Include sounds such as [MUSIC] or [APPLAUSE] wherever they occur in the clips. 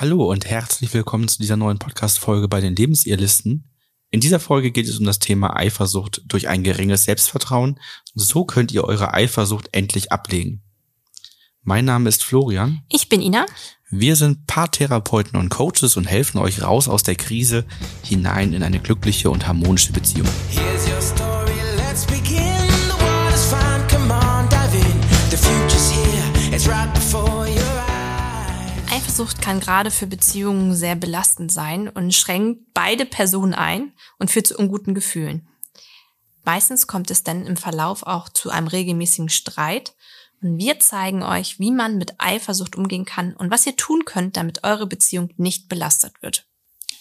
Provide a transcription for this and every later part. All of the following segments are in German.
Hallo und herzlich willkommen zu dieser neuen Podcast-Folge bei den Lebensirrlisten. In dieser Folge geht es um das Thema Eifersucht durch ein geringes Selbstvertrauen. So könnt ihr eure Eifersucht endlich ablegen. Mein Name ist Florian. Ich bin Ina. Wir sind Paartherapeuten und Coaches und helfen euch raus aus der Krise hinein in eine glückliche und harmonische Beziehung. Eifersucht kann gerade für Beziehungen sehr belastend sein und schränkt beide Personen ein und führt zu unguten Gefühlen. Meistens kommt es dann im Verlauf auch zu einem regelmäßigen Streit und wir zeigen euch, wie man mit Eifersucht umgehen kann und was ihr tun könnt, damit eure Beziehung nicht belastet wird.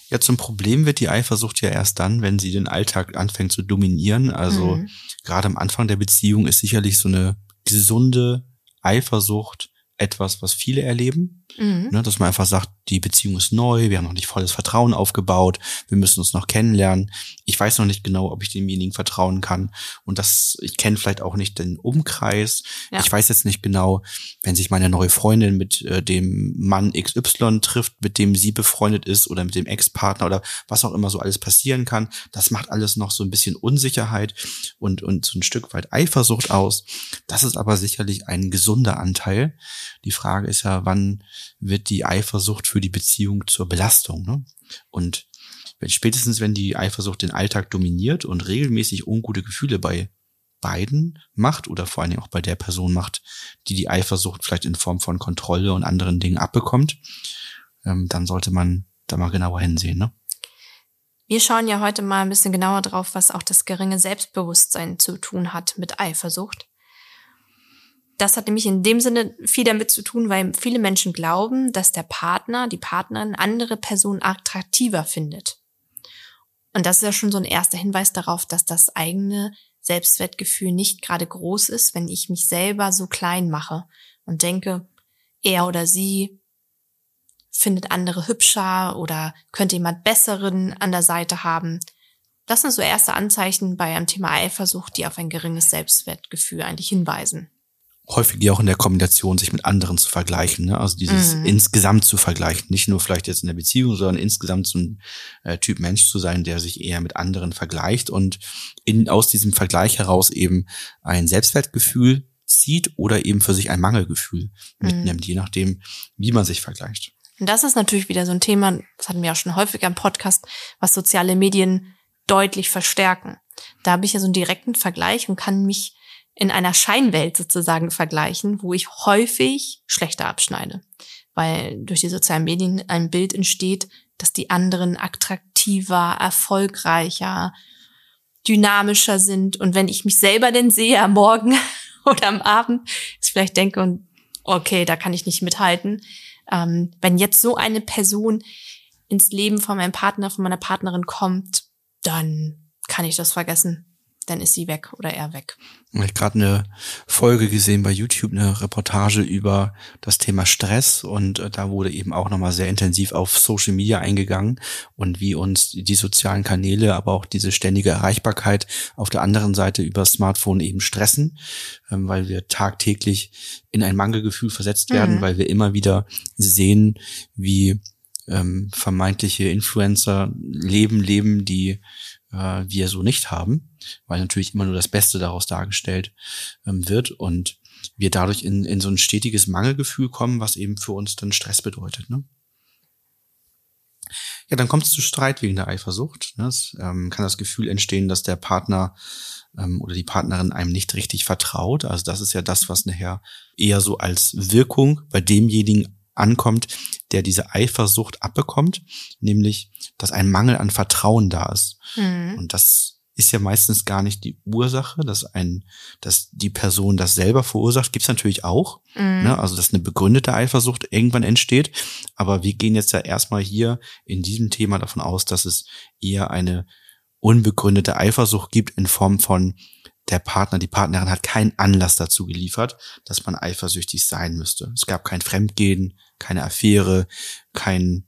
Ja, zum Problem wird die Eifersucht ja erst dann, wenn sie den Alltag anfängt zu dominieren. Also mhm. gerade am Anfang der Beziehung ist sicherlich so eine gesunde Eifersucht etwas, was viele erleben. Mhm. Ne, dass man einfach sagt, die Beziehung ist neu, wir haben noch nicht volles Vertrauen aufgebaut, wir müssen uns noch kennenlernen. Ich weiß noch nicht genau, ob ich demjenigen vertrauen kann. Und das, ich kenne vielleicht auch nicht den Umkreis. Ja. Ich weiß jetzt nicht genau, wenn sich meine neue Freundin mit äh, dem Mann XY trifft, mit dem sie befreundet ist oder mit dem Ex-Partner oder was auch immer so alles passieren kann. Das macht alles noch so ein bisschen Unsicherheit und, und so ein Stück weit Eifersucht aus. Das ist aber sicherlich ein gesunder Anteil. Die Frage ist ja, wann wird die Eifersucht für die Beziehung zur Belastung. Ne? Und wenn, spätestens wenn die Eifersucht den Alltag dominiert und regelmäßig ungute Gefühle bei beiden macht oder vor allen Dingen auch bei der Person macht, die die Eifersucht vielleicht in Form von Kontrolle und anderen Dingen abbekommt, ähm, dann sollte man da mal genauer hinsehen. Ne? Wir schauen ja heute mal ein bisschen genauer drauf, was auch das geringe Selbstbewusstsein zu tun hat mit Eifersucht das hat nämlich in dem Sinne viel damit zu tun, weil viele Menschen glauben, dass der Partner, die Partnerin andere Personen attraktiver findet. Und das ist ja schon so ein erster Hinweis darauf, dass das eigene Selbstwertgefühl nicht gerade groß ist, wenn ich mich selber so klein mache und denke, er oder sie findet andere hübscher oder könnte jemand Besseren an der Seite haben. Das sind so erste Anzeichen bei einem Thema Eifersucht, die auf ein geringes Selbstwertgefühl eigentlich hinweisen häufig die auch in der Kombination sich mit anderen zu vergleichen, ne? also dieses mhm. insgesamt zu vergleichen, nicht nur vielleicht jetzt in der Beziehung, sondern insgesamt so ein äh, Typ Mensch zu sein, der sich eher mit anderen vergleicht und in, aus diesem Vergleich heraus eben ein Selbstwertgefühl zieht oder eben für sich ein Mangelgefühl mhm. mitnimmt, je nachdem, wie man sich vergleicht. Und das ist natürlich wieder so ein Thema, das hatten wir auch schon häufiger im Podcast, was soziale Medien deutlich verstärken. Da habe ich ja so einen direkten Vergleich und kann mich in einer Scheinwelt sozusagen vergleichen, wo ich häufig schlechter abschneide, weil durch die sozialen Medien ein Bild entsteht, dass die anderen attraktiver, erfolgreicher, dynamischer sind. Und wenn ich mich selber denn sehe am Morgen [LAUGHS] oder am Abend, ich vielleicht denke, okay, da kann ich nicht mithalten. Ähm, wenn jetzt so eine Person ins Leben von meinem Partner, von meiner Partnerin kommt, dann kann ich das vergessen dann ist sie weg oder er weg. Ich habe gerade eine Folge gesehen bei YouTube, eine Reportage über das Thema Stress und äh, da wurde eben auch nochmal sehr intensiv auf Social Media eingegangen und wie uns die sozialen Kanäle, aber auch diese ständige Erreichbarkeit auf der anderen Seite über Smartphone eben stressen, ähm, weil wir tagtäglich in ein Mangelgefühl versetzt werden, mhm. weil wir immer wieder sehen, wie ähm, vermeintliche Influencer leben, leben, die äh, wir so nicht haben, weil natürlich immer nur das Beste daraus dargestellt ähm, wird und wir dadurch in, in so ein stetiges Mangelgefühl kommen, was eben für uns dann Stress bedeutet. Ne? Ja, dann kommt es zu Streit wegen der Eifersucht. Ne? Es ähm, kann das Gefühl entstehen, dass der Partner ähm, oder die Partnerin einem nicht richtig vertraut. Also das ist ja das, was nachher eher so als Wirkung bei demjenigen ankommt, der diese Eifersucht abbekommt, nämlich, dass ein Mangel an Vertrauen da ist. Mhm. Und das ist ja meistens gar nicht die Ursache, dass ein, dass die Person das selber verursacht, gibt's natürlich auch. Mhm. Ne? Also dass eine begründete Eifersucht irgendwann entsteht. Aber wir gehen jetzt ja erstmal hier in diesem Thema davon aus, dass es eher eine unbegründete Eifersucht gibt in Form von der Partner, die Partnerin hat keinen Anlass dazu geliefert, dass man eifersüchtig sein müsste. Es gab kein Fremdgehen, keine Affäre, kein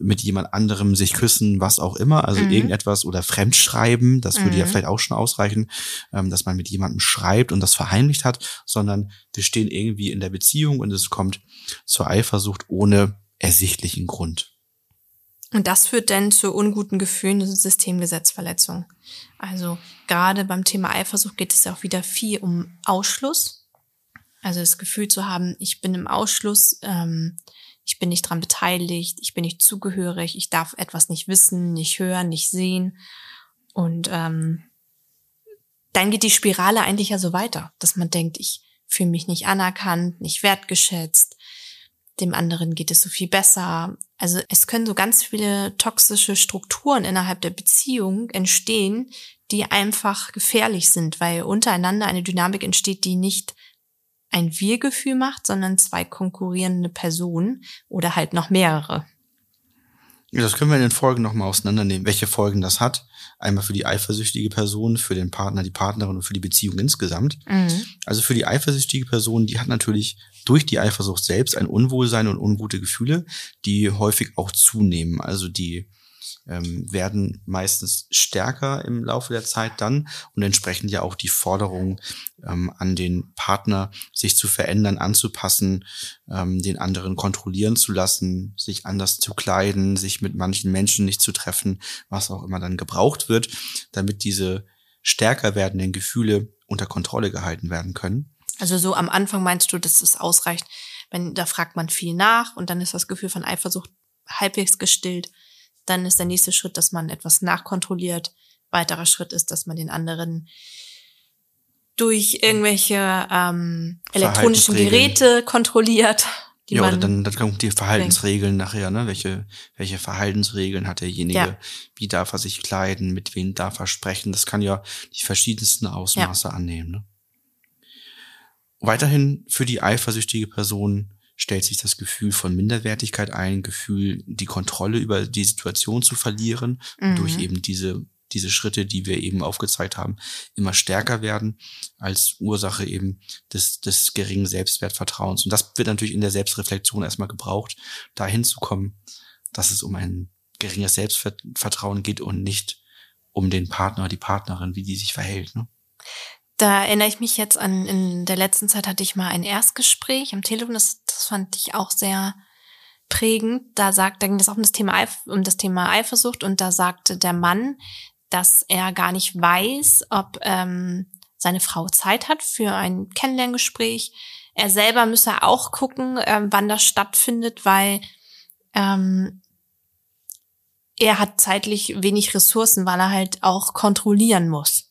mit jemand anderem sich küssen, was auch immer, also mhm. irgendetwas oder Fremdschreiben, das würde mhm. ja vielleicht auch schon ausreichen, ähm, dass man mit jemandem schreibt und das verheimlicht hat, sondern wir stehen irgendwie in der Beziehung und es kommt zur Eifersucht, ohne ersichtlichen Grund. Und das führt dann zu unguten Gefühlen und Systemgesetzverletzungen. Also gerade beim Thema Eifersucht geht es ja auch wieder viel um Ausschluss. Also das Gefühl zu haben, ich bin im Ausschluss, ähm, ich bin nicht dran beteiligt, ich bin nicht zugehörig, ich darf etwas nicht wissen, nicht hören, nicht sehen. Und ähm, dann geht die Spirale eigentlich ja so weiter, dass man denkt, ich fühle mich nicht anerkannt, nicht wertgeschätzt, dem anderen geht es so viel besser. Also es können so ganz viele toxische Strukturen innerhalb der Beziehung entstehen, die einfach gefährlich sind, weil untereinander eine Dynamik entsteht, die nicht ein Wir-Gefühl macht, sondern zwei konkurrierende Personen oder halt noch mehrere. Ja, das können wir in den Folgen nochmal auseinandernehmen, welche Folgen das hat. Einmal für die eifersüchtige Person, für den Partner, die Partnerin und für die Beziehung insgesamt. Mhm. Also für die eifersüchtige Person, die hat natürlich durch die Eifersucht selbst ein Unwohlsein und ungute Gefühle, die häufig auch zunehmen. Also die ähm, werden meistens stärker im Laufe der Zeit dann und entsprechend ja auch die Forderung ähm, an den Partner, sich zu verändern, anzupassen, ähm, den anderen kontrollieren zu lassen, sich anders zu kleiden, sich mit manchen Menschen nicht zu treffen, was auch immer dann gebraucht wird, damit diese stärker werdenden Gefühle unter Kontrolle gehalten werden können. Also so am Anfang meinst du, dass es ausreicht, wenn da fragt man viel nach und dann ist das Gefühl von Eifersucht halbwegs gestillt dann ist der nächste Schritt, dass man etwas nachkontrolliert. Weiterer Schritt ist, dass man den anderen durch irgendwelche ähm, elektronischen Geräte kontrolliert. ja, oder dann, dann kommen die Verhaltensregeln denkt. nachher, ne? Welche, welche Verhaltensregeln hat derjenige? Ja. Wie darf er sich kleiden? Mit wem darf er sprechen? Das kann ja die verschiedensten Ausmaße ja. annehmen. Ne? Weiterhin für die eifersüchtige Person stellt sich das Gefühl von Minderwertigkeit ein, Gefühl, die Kontrolle über die Situation zu verlieren, mhm. durch eben diese diese Schritte, die wir eben aufgezeigt haben, immer stärker werden als Ursache eben des, des geringen Selbstwertvertrauens. Und das wird natürlich in der Selbstreflexion erstmal gebraucht, dahin zu kommen, dass es um ein geringes Selbstvertrauen geht und nicht um den Partner, die Partnerin, wie die sich verhält. Ne? Da erinnere ich mich jetzt an, in der letzten Zeit hatte ich mal ein Erstgespräch am Telefon, das, das fand ich auch sehr prägend. Da sagt, da ging das auch um das Thema, um das Thema Eifersucht und da sagte der Mann, dass er gar nicht weiß, ob ähm, seine Frau Zeit hat für ein Kennenlerngespräch. Er selber müsse auch gucken, ähm, wann das stattfindet, weil ähm, er hat zeitlich wenig Ressourcen, weil er halt auch kontrollieren muss.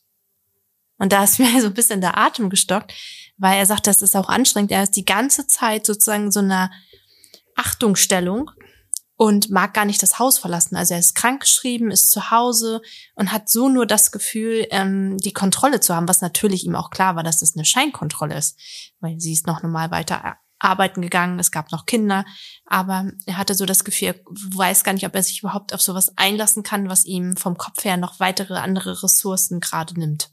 Und da ist [LAUGHS] mir so ein bisschen der Atem gestockt, weil er sagt, das ist auch anstrengend. Er ist die ganze Zeit sozusagen so einer Achtungsstellung und mag gar nicht das Haus verlassen. Also er ist krankgeschrieben, ist zu Hause und hat so nur das Gefühl, ähm, die Kontrolle zu haben, was natürlich ihm auch klar war, dass das eine Scheinkontrolle ist, weil sie ist noch normal weiter arbeiten gegangen, es gab noch Kinder, aber er hatte so das Gefühl, er weiß gar nicht, ob er sich überhaupt auf sowas einlassen kann, was ihm vom Kopf her noch weitere andere Ressourcen gerade nimmt.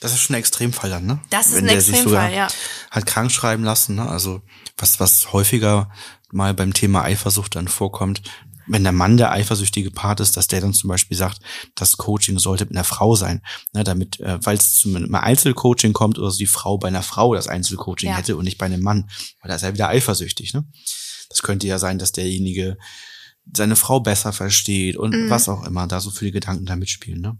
Das ist schon ein Extremfall dann, ne? Das ist Wenn ein Extremfall, ja. Hat krank schreiben lassen, ne? Also was, was häufiger mal beim Thema Eifersucht dann vorkommt, wenn der Mann der eifersüchtige Part ist, dass der dann zum Beispiel sagt, das Coaching sollte mit einer Frau sein, ne, damit, äh, weil es zum Einzelcoaching kommt oder so die Frau bei einer Frau das Einzelcoaching ja. hätte und nicht bei einem Mann, weil da ist er wieder eifersüchtig. Ne? Das könnte ja sein, dass derjenige seine Frau besser versteht und mhm. was auch immer, da so viele Gedanken da mitspielen. Ne?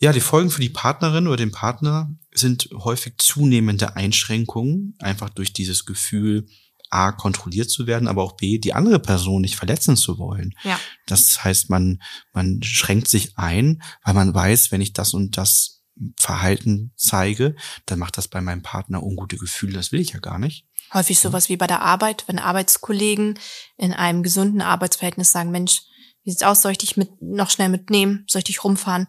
Ja, die Folgen für die Partnerin oder den Partner sind häufig zunehmende Einschränkungen, einfach durch dieses Gefühl, A, kontrolliert zu werden, aber auch B, die andere Person nicht verletzen zu wollen. Ja. Das heißt, man, man schränkt sich ein, weil man weiß, wenn ich das und das Verhalten zeige, dann macht das bei meinem Partner ungute Gefühle. Das will ich ja gar nicht. Häufig sowas wie bei der Arbeit, wenn Arbeitskollegen in einem gesunden Arbeitsverhältnis sagen, Mensch, wie sieht's aus? Soll ich dich mit, noch schnell mitnehmen? Soll ich dich rumfahren?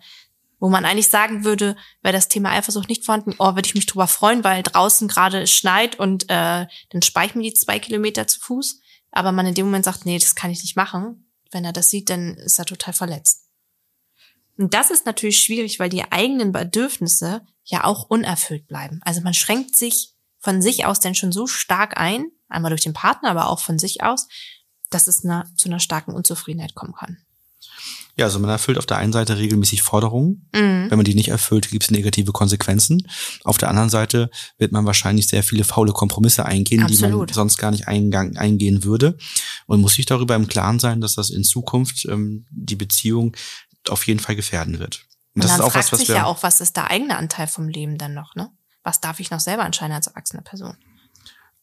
Wo man eigentlich sagen würde, wäre das Thema Eifersucht nicht vorhanden, oh, würde ich mich drüber freuen, weil draußen gerade schneit und äh, dann spare ich mir die zwei Kilometer zu Fuß. Aber man in dem Moment sagt, nee, das kann ich nicht machen. Wenn er das sieht, dann ist er total verletzt. Und das ist natürlich schwierig, weil die eigenen Bedürfnisse ja auch unerfüllt bleiben. Also man schränkt sich von sich aus denn schon so stark ein, einmal durch den Partner, aber auch von sich aus, dass es eine, zu einer starken Unzufriedenheit kommen kann. Ja, also man erfüllt auf der einen Seite regelmäßig Forderungen. Mhm. Wenn man die nicht erfüllt, gibt es negative Konsequenzen. Auf der anderen Seite wird man wahrscheinlich sehr viele faule Kompromisse eingehen, Absolut. die man sonst gar nicht eingang, eingehen würde. Und muss sich darüber im Klaren sein, dass das in Zukunft ähm, die Beziehung auf jeden Fall gefährden wird. Und, Und das ist auch was, was sich ja auch, was ist der eigene Anteil vom Leben dann noch, ne? Was darf ich noch selber entscheiden als erwachsene Person?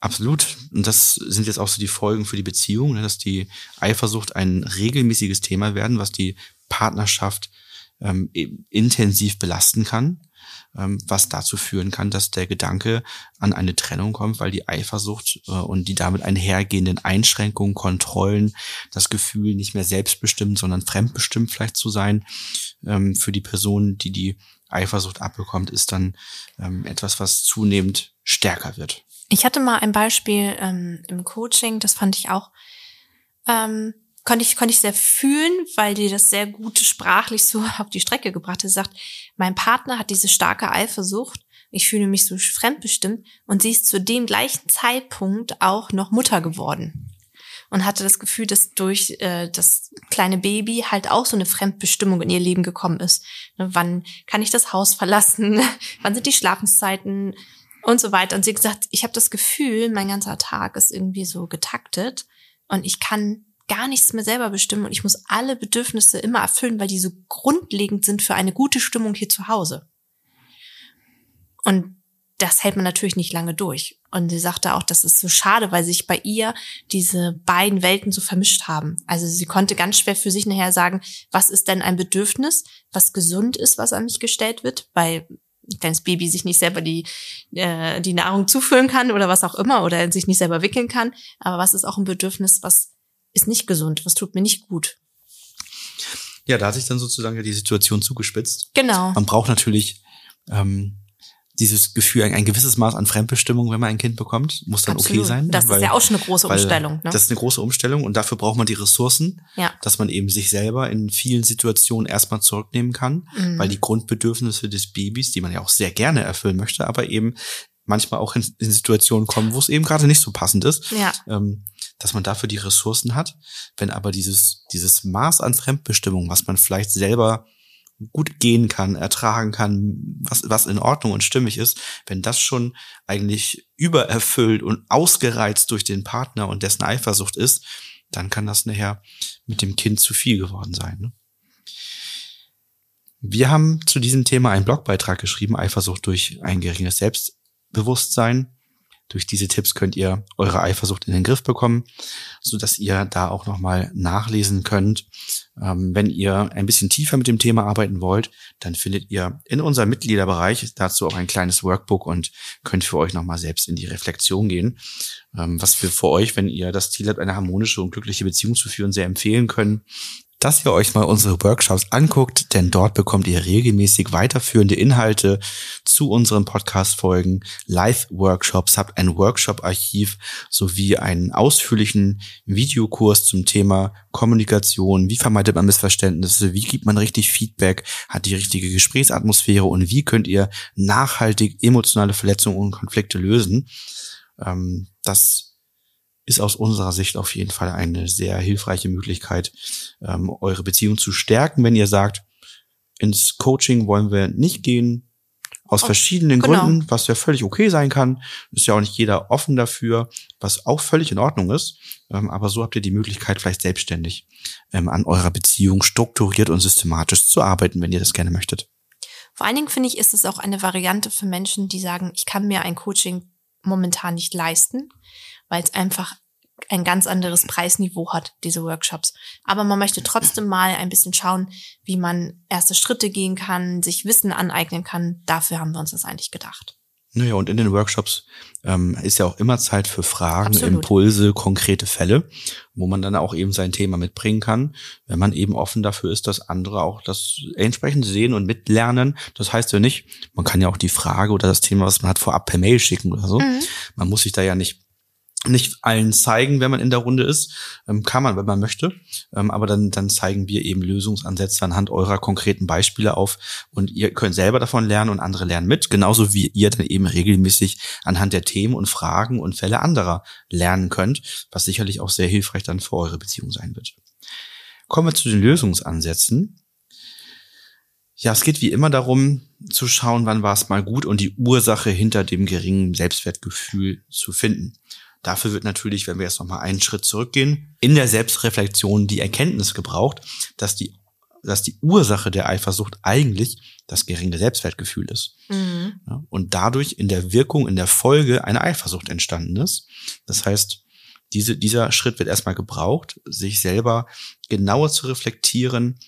Absolut. Und das sind jetzt auch so die Folgen für die Beziehung, ne, dass die Eifersucht ein regelmäßiges Thema werden, was die Partnerschaft ähm, intensiv belasten kann, ähm, was dazu führen kann, dass der Gedanke an eine Trennung kommt, weil die Eifersucht äh, und die damit einhergehenden Einschränkungen, Kontrollen, das Gefühl, nicht mehr selbstbestimmt, sondern fremdbestimmt vielleicht zu sein, ähm, für die Person, die die Eifersucht abbekommt, ist dann ähm, etwas, was zunehmend stärker wird. Ich hatte mal ein Beispiel ähm, im Coaching, das fand ich auch, ähm, konnte ich, konnte ich sehr fühlen, weil die das sehr gut sprachlich so [LAUGHS] auf die Strecke gebracht hat. Sie sagt, mein Partner hat diese starke Eifersucht, ich fühle mich so fremdbestimmt und sie ist zu dem gleichen Zeitpunkt auch noch Mutter geworden und hatte das Gefühl, dass durch äh, das kleine Baby halt auch so eine Fremdbestimmung in ihr Leben gekommen ist. Ne, wann kann ich das Haus verlassen? [LAUGHS] wann sind die Schlafenszeiten? Und so weiter. Und sie hat gesagt, ich habe das Gefühl, mein ganzer Tag ist irgendwie so getaktet und ich kann gar nichts mehr selber bestimmen und ich muss alle Bedürfnisse immer erfüllen, weil die so grundlegend sind für eine gute Stimmung hier zu Hause. Und das hält man natürlich nicht lange durch. Und sie sagte auch, das ist so schade, weil sich bei ihr diese beiden Welten so vermischt haben. Also sie konnte ganz schwer für sich nachher sagen, was ist denn ein Bedürfnis, was gesund ist, was an mich gestellt wird, weil kleines Baby sich nicht selber die, äh, die Nahrung zuführen kann oder was auch immer oder sich nicht selber wickeln kann. Aber was ist auch ein Bedürfnis, was ist nicht gesund, was tut mir nicht gut. Ja, da hat sich dann sozusagen die Situation zugespitzt. Genau. Man braucht natürlich ähm, dieses Gefühl, ein, ein, gewisses Maß an Fremdbestimmung, wenn man ein Kind bekommt, muss dann Absolut. okay sein. Das weil, ist ja auch schon eine große Umstellung. Ne? Das ist eine große Umstellung und dafür braucht man die Ressourcen, ja. dass man eben sich selber in vielen Situationen erstmal zurücknehmen kann, mhm. weil die Grundbedürfnisse des Babys, die man ja auch sehr gerne erfüllen möchte, aber eben manchmal auch in, in Situationen kommen, wo es eben gerade nicht so passend ist, ja. ähm, dass man dafür die Ressourcen hat. Wenn aber dieses, dieses Maß an Fremdbestimmung, was man vielleicht selber gut gehen kann, ertragen kann, was, was in Ordnung und stimmig ist, wenn das schon eigentlich übererfüllt und ausgereizt durch den Partner und dessen Eifersucht ist, dann kann das nachher mit dem Kind zu viel geworden sein. Ne? Wir haben zu diesem Thema einen Blogbeitrag geschrieben, Eifersucht durch ein geringes Selbstbewusstsein. Durch diese Tipps könnt ihr eure Eifersucht in den Griff bekommen, so dass ihr da auch nochmal nachlesen könnt. Ähm, wenn ihr ein bisschen tiefer mit dem Thema arbeiten wollt, dann findet ihr in unserem Mitgliederbereich dazu auch ein kleines Workbook und könnt für euch nochmal selbst in die Reflexion gehen, ähm, was wir für euch, wenn ihr das Ziel habt, eine harmonische und glückliche Beziehung zu führen, sehr empfehlen können dass ihr euch mal unsere Workshops anguckt, denn dort bekommt ihr regelmäßig weiterführende Inhalte zu unseren Podcast-Folgen, Live-Workshops, habt ein Workshop-Archiv sowie einen ausführlichen Videokurs zum Thema Kommunikation, wie vermeidet man Missverständnisse, wie gibt man richtig Feedback, hat die richtige Gesprächsatmosphäre? Und wie könnt ihr nachhaltig emotionale Verletzungen und Konflikte lösen. Ähm, das ist aus unserer Sicht auf jeden Fall eine sehr hilfreiche Möglichkeit, ähm, eure Beziehung zu stärken, wenn ihr sagt, ins Coaching wollen wir nicht gehen, aus verschiedenen genau. Gründen, was ja völlig okay sein kann. Ist ja auch nicht jeder offen dafür, was auch völlig in Ordnung ist. Ähm, aber so habt ihr die Möglichkeit, vielleicht selbstständig ähm, an eurer Beziehung strukturiert und systematisch zu arbeiten, wenn ihr das gerne möchtet. Vor allen Dingen finde ich, ist es auch eine Variante für Menschen, die sagen, ich kann mir ein Coaching momentan nicht leisten weil es einfach ein ganz anderes Preisniveau hat, diese Workshops. Aber man möchte trotzdem mal ein bisschen schauen, wie man erste Schritte gehen kann, sich Wissen aneignen kann. Dafür haben wir uns das eigentlich gedacht. Naja, und in den Workshops ähm, ist ja auch immer Zeit für Fragen, Absolut. Impulse, konkrete Fälle, wo man dann auch eben sein Thema mitbringen kann, wenn man eben offen dafür ist, dass andere auch das entsprechend sehen und mitlernen. Das heißt ja nicht, man kann ja auch die Frage oder das Thema, was man hat, vorab per Mail schicken oder so. Mhm. Man muss sich da ja nicht nicht allen zeigen, wenn man in der Runde ist. Ähm, kann man, wenn man möchte. Ähm, aber dann, dann zeigen wir eben Lösungsansätze anhand eurer konkreten Beispiele auf. Und ihr könnt selber davon lernen und andere lernen mit. Genauso wie ihr dann eben regelmäßig anhand der Themen und Fragen und Fälle anderer lernen könnt, was sicherlich auch sehr hilfreich dann für eure Beziehung sein wird. Kommen wir zu den Lösungsansätzen. Ja, es geht wie immer darum, zu schauen, wann war es mal gut und die Ursache hinter dem geringen Selbstwertgefühl zu finden. Dafür wird natürlich, wenn wir jetzt nochmal einen Schritt zurückgehen, in der Selbstreflexion die Erkenntnis gebraucht, dass die, dass die Ursache der Eifersucht eigentlich das geringe Selbstwertgefühl ist. Mhm. Ja, und dadurch in der Wirkung, in der Folge eine Eifersucht entstanden ist. Das heißt, diese, dieser Schritt wird erstmal gebraucht, sich selber genauer zu reflektieren,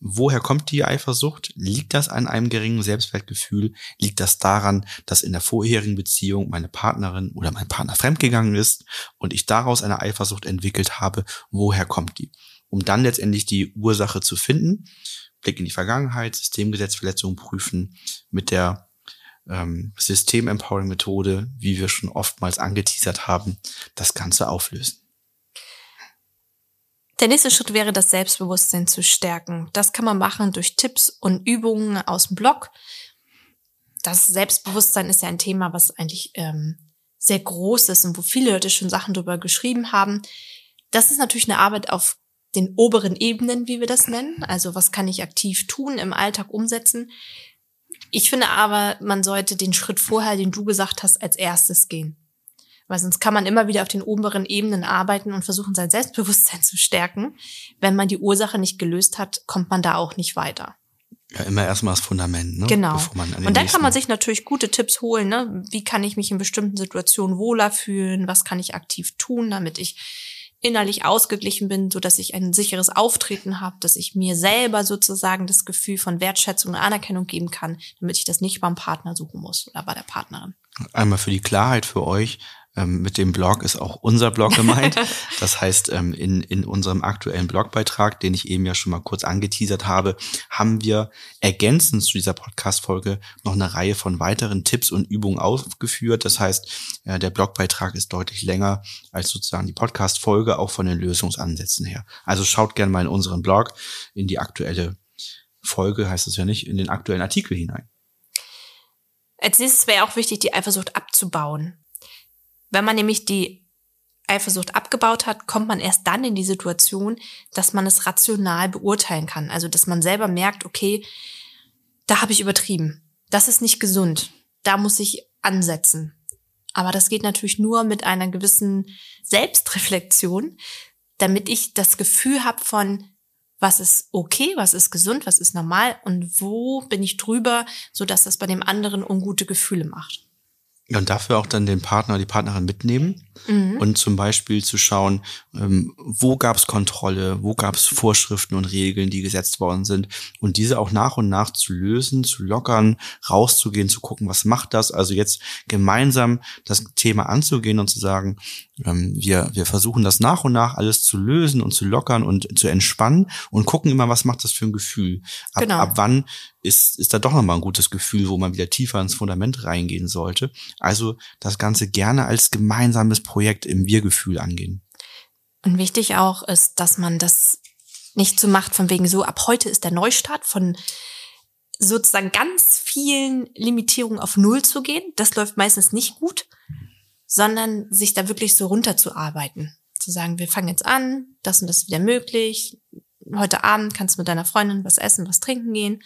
Woher kommt die Eifersucht? Liegt das an einem geringen Selbstwertgefühl? Liegt das daran, dass in der vorherigen Beziehung meine Partnerin oder mein Partner fremdgegangen ist und ich daraus eine Eifersucht entwickelt habe? Woher kommt die? Um dann letztendlich die Ursache zu finden, Blick in die Vergangenheit, Systemgesetzverletzungen prüfen, mit der ähm, System-Empowering-Methode, wie wir schon oftmals angeteasert haben, das Ganze auflösen. Der nächste Schritt wäre, das Selbstbewusstsein zu stärken. Das kann man machen durch Tipps und Übungen aus dem Blog. Das Selbstbewusstsein ist ja ein Thema, was eigentlich ähm, sehr groß ist und wo viele Leute schon Sachen drüber geschrieben haben. Das ist natürlich eine Arbeit auf den oberen Ebenen, wie wir das nennen. Also was kann ich aktiv tun, im Alltag umsetzen. Ich finde aber, man sollte den Schritt vorher, den du gesagt hast, als erstes gehen. Weil sonst kann man immer wieder auf den oberen Ebenen arbeiten und versuchen, sein Selbstbewusstsein zu stärken. Wenn man die Ursache nicht gelöst hat, kommt man da auch nicht weiter. Ja, immer erstmal das Fundament, ne? Genau. und dann kann man sich natürlich gute Tipps holen, ne? Wie kann ich mich in bestimmten Situationen wohler fühlen? Was kann ich aktiv tun, damit ich innerlich ausgeglichen bin, so dass ich ein sicheres Auftreten habe, dass ich mir selber sozusagen das Gefühl von Wertschätzung und Anerkennung geben kann, damit ich das nicht beim Partner suchen muss oder bei der Partnerin. Einmal für die Klarheit für euch. Ähm, mit dem Blog ist auch unser Blog gemeint. [LAUGHS] Das heißt, ähm, in, in unserem aktuellen Blogbeitrag, den ich eben ja schon mal kurz angeteasert habe, haben wir ergänzend zu dieser Podcast-Folge noch eine Reihe von weiteren Tipps und Übungen aufgeführt. Das heißt, äh, der Blogbeitrag ist deutlich länger als sozusagen die Podcast-Folge, auch von den Lösungsansätzen her. Also schaut gerne mal in unseren Blog, in die aktuelle Folge, heißt es ja nicht, in den aktuellen Artikel hinein. Als nächstes wäre auch wichtig, die Eifersucht abzubauen. Wenn man nämlich die Eifersucht abgebaut hat, kommt man erst dann in die Situation, dass man es rational beurteilen kann. Also dass man selber merkt, okay, da habe ich übertrieben. Das ist nicht gesund. Da muss ich ansetzen. Aber das geht natürlich nur mit einer gewissen Selbstreflexion, damit ich das Gefühl habe von, was ist okay, was ist gesund, was ist normal und wo bin ich drüber, so dass das bei dem anderen ungute Gefühle macht. Und dafür auch dann den Partner die Partnerin mitnehmen mhm. und zum Beispiel zu schauen, ähm, wo gab es Kontrolle, wo gab es Vorschriften und Regeln, die gesetzt worden sind und diese auch nach und nach zu lösen, zu lockern, rauszugehen, zu gucken, was macht das. Also jetzt gemeinsam das Thema anzugehen und zu sagen, ähm, wir, wir versuchen das nach und nach alles zu lösen und zu lockern und zu entspannen und gucken immer, was macht das für ein Gefühl. Ab, genau. ab wann ist, ist da doch nochmal ein gutes Gefühl, wo man wieder tiefer ins Fundament reingehen sollte. Also das Ganze gerne als gemeinsames Projekt im Wir-Gefühl angehen. Und wichtig auch ist, dass man das nicht so macht von wegen so, ab heute ist der Neustart von sozusagen ganz vielen Limitierungen auf Null zu gehen. Das läuft meistens nicht gut, sondern sich da wirklich so runterzuarbeiten. Zu sagen, wir fangen jetzt an, das und das ist wieder möglich. Heute Abend kannst du mit deiner Freundin was essen, was trinken gehen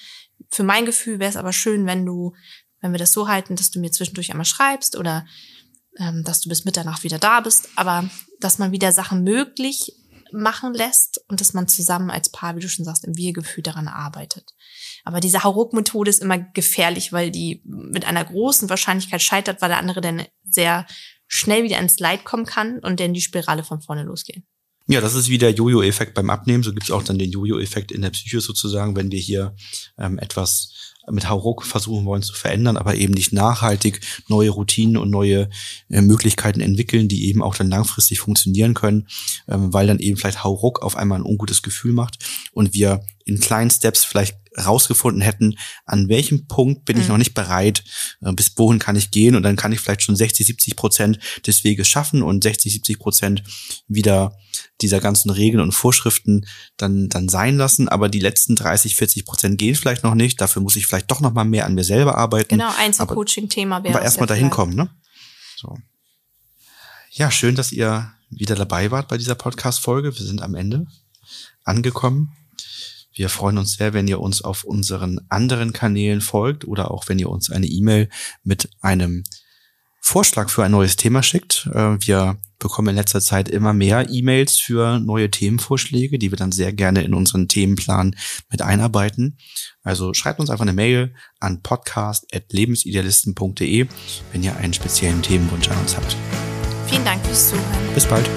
für mein Gefühl wäre es aber schön, wenn du, wenn wir das so halten, dass du mir zwischendurch einmal schreibst oder ähm, dass du bis Mitternacht wieder da bist, aber dass man wieder Sachen möglich machen lässt und dass man zusammen als Paar, wie du schon sagst, im Wir-Gefühl daran arbeitet. Aber diese Hauruck-Methode ist immer gefährlich, weil die mit einer großen Wahrscheinlichkeit scheitert, weil der andere dann sehr schnell wieder ins Leid kommen kann und dann die Spirale von vorne losgehen. Ja, das ist wie der Jojo-Effekt beim Abnehmen. So gibt's auch dann den Jojo-Effekt in der Psyche sozusagen, wenn wir hier ähm, etwas mit Hauruck versuchen wollen zu verändern, aber eben nicht nachhaltig neue Routinen und neue äh, Möglichkeiten entwickeln, die eben auch dann langfristig funktionieren können, ähm, weil dann eben vielleicht Hauruck auf einmal ein ungutes Gefühl macht und wir in kleinen Steps vielleicht rausgefunden hätten, an welchem Punkt bin ich mhm. noch nicht bereit, äh, bis wohin kann ich gehen und dann kann ich vielleicht schon 60, 70 Prozent des Weges schaffen und 60, 70 Prozent wieder dieser ganzen Regeln und Vorschriften dann, dann sein lassen, aber die letzten 30, 40 Prozent gehen vielleicht noch nicht, dafür muss ich vielleicht doch noch mal mehr an mir selber arbeiten. Genau, Einzelcoaching-Thema wäre Aber erstmal dahin kommen, ne? So. Ja, schön, dass ihr wieder dabei wart bei dieser Podcast-Folge. Wir sind am Ende. angekommen. Wir freuen uns sehr, wenn ihr uns auf unseren anderen Kanälen folgt oder auch wenn ihr uns eine E-Mail mit einem Vorschlag für ein neues Thema schickt. Äh, wir bekommen in letzter Zeit immer mehr E-Mails für neue Themenvorschläge, die wir dann sehr gerne in unseren Themenplan mit einarbeiten. Also schreibt uns einfach eine Mail an podcast.lebensidealisten.de, wenn ihr einen speziellen Themenwunsch an uns habt. Vielen Dank fürs Zuhören. Bis bald.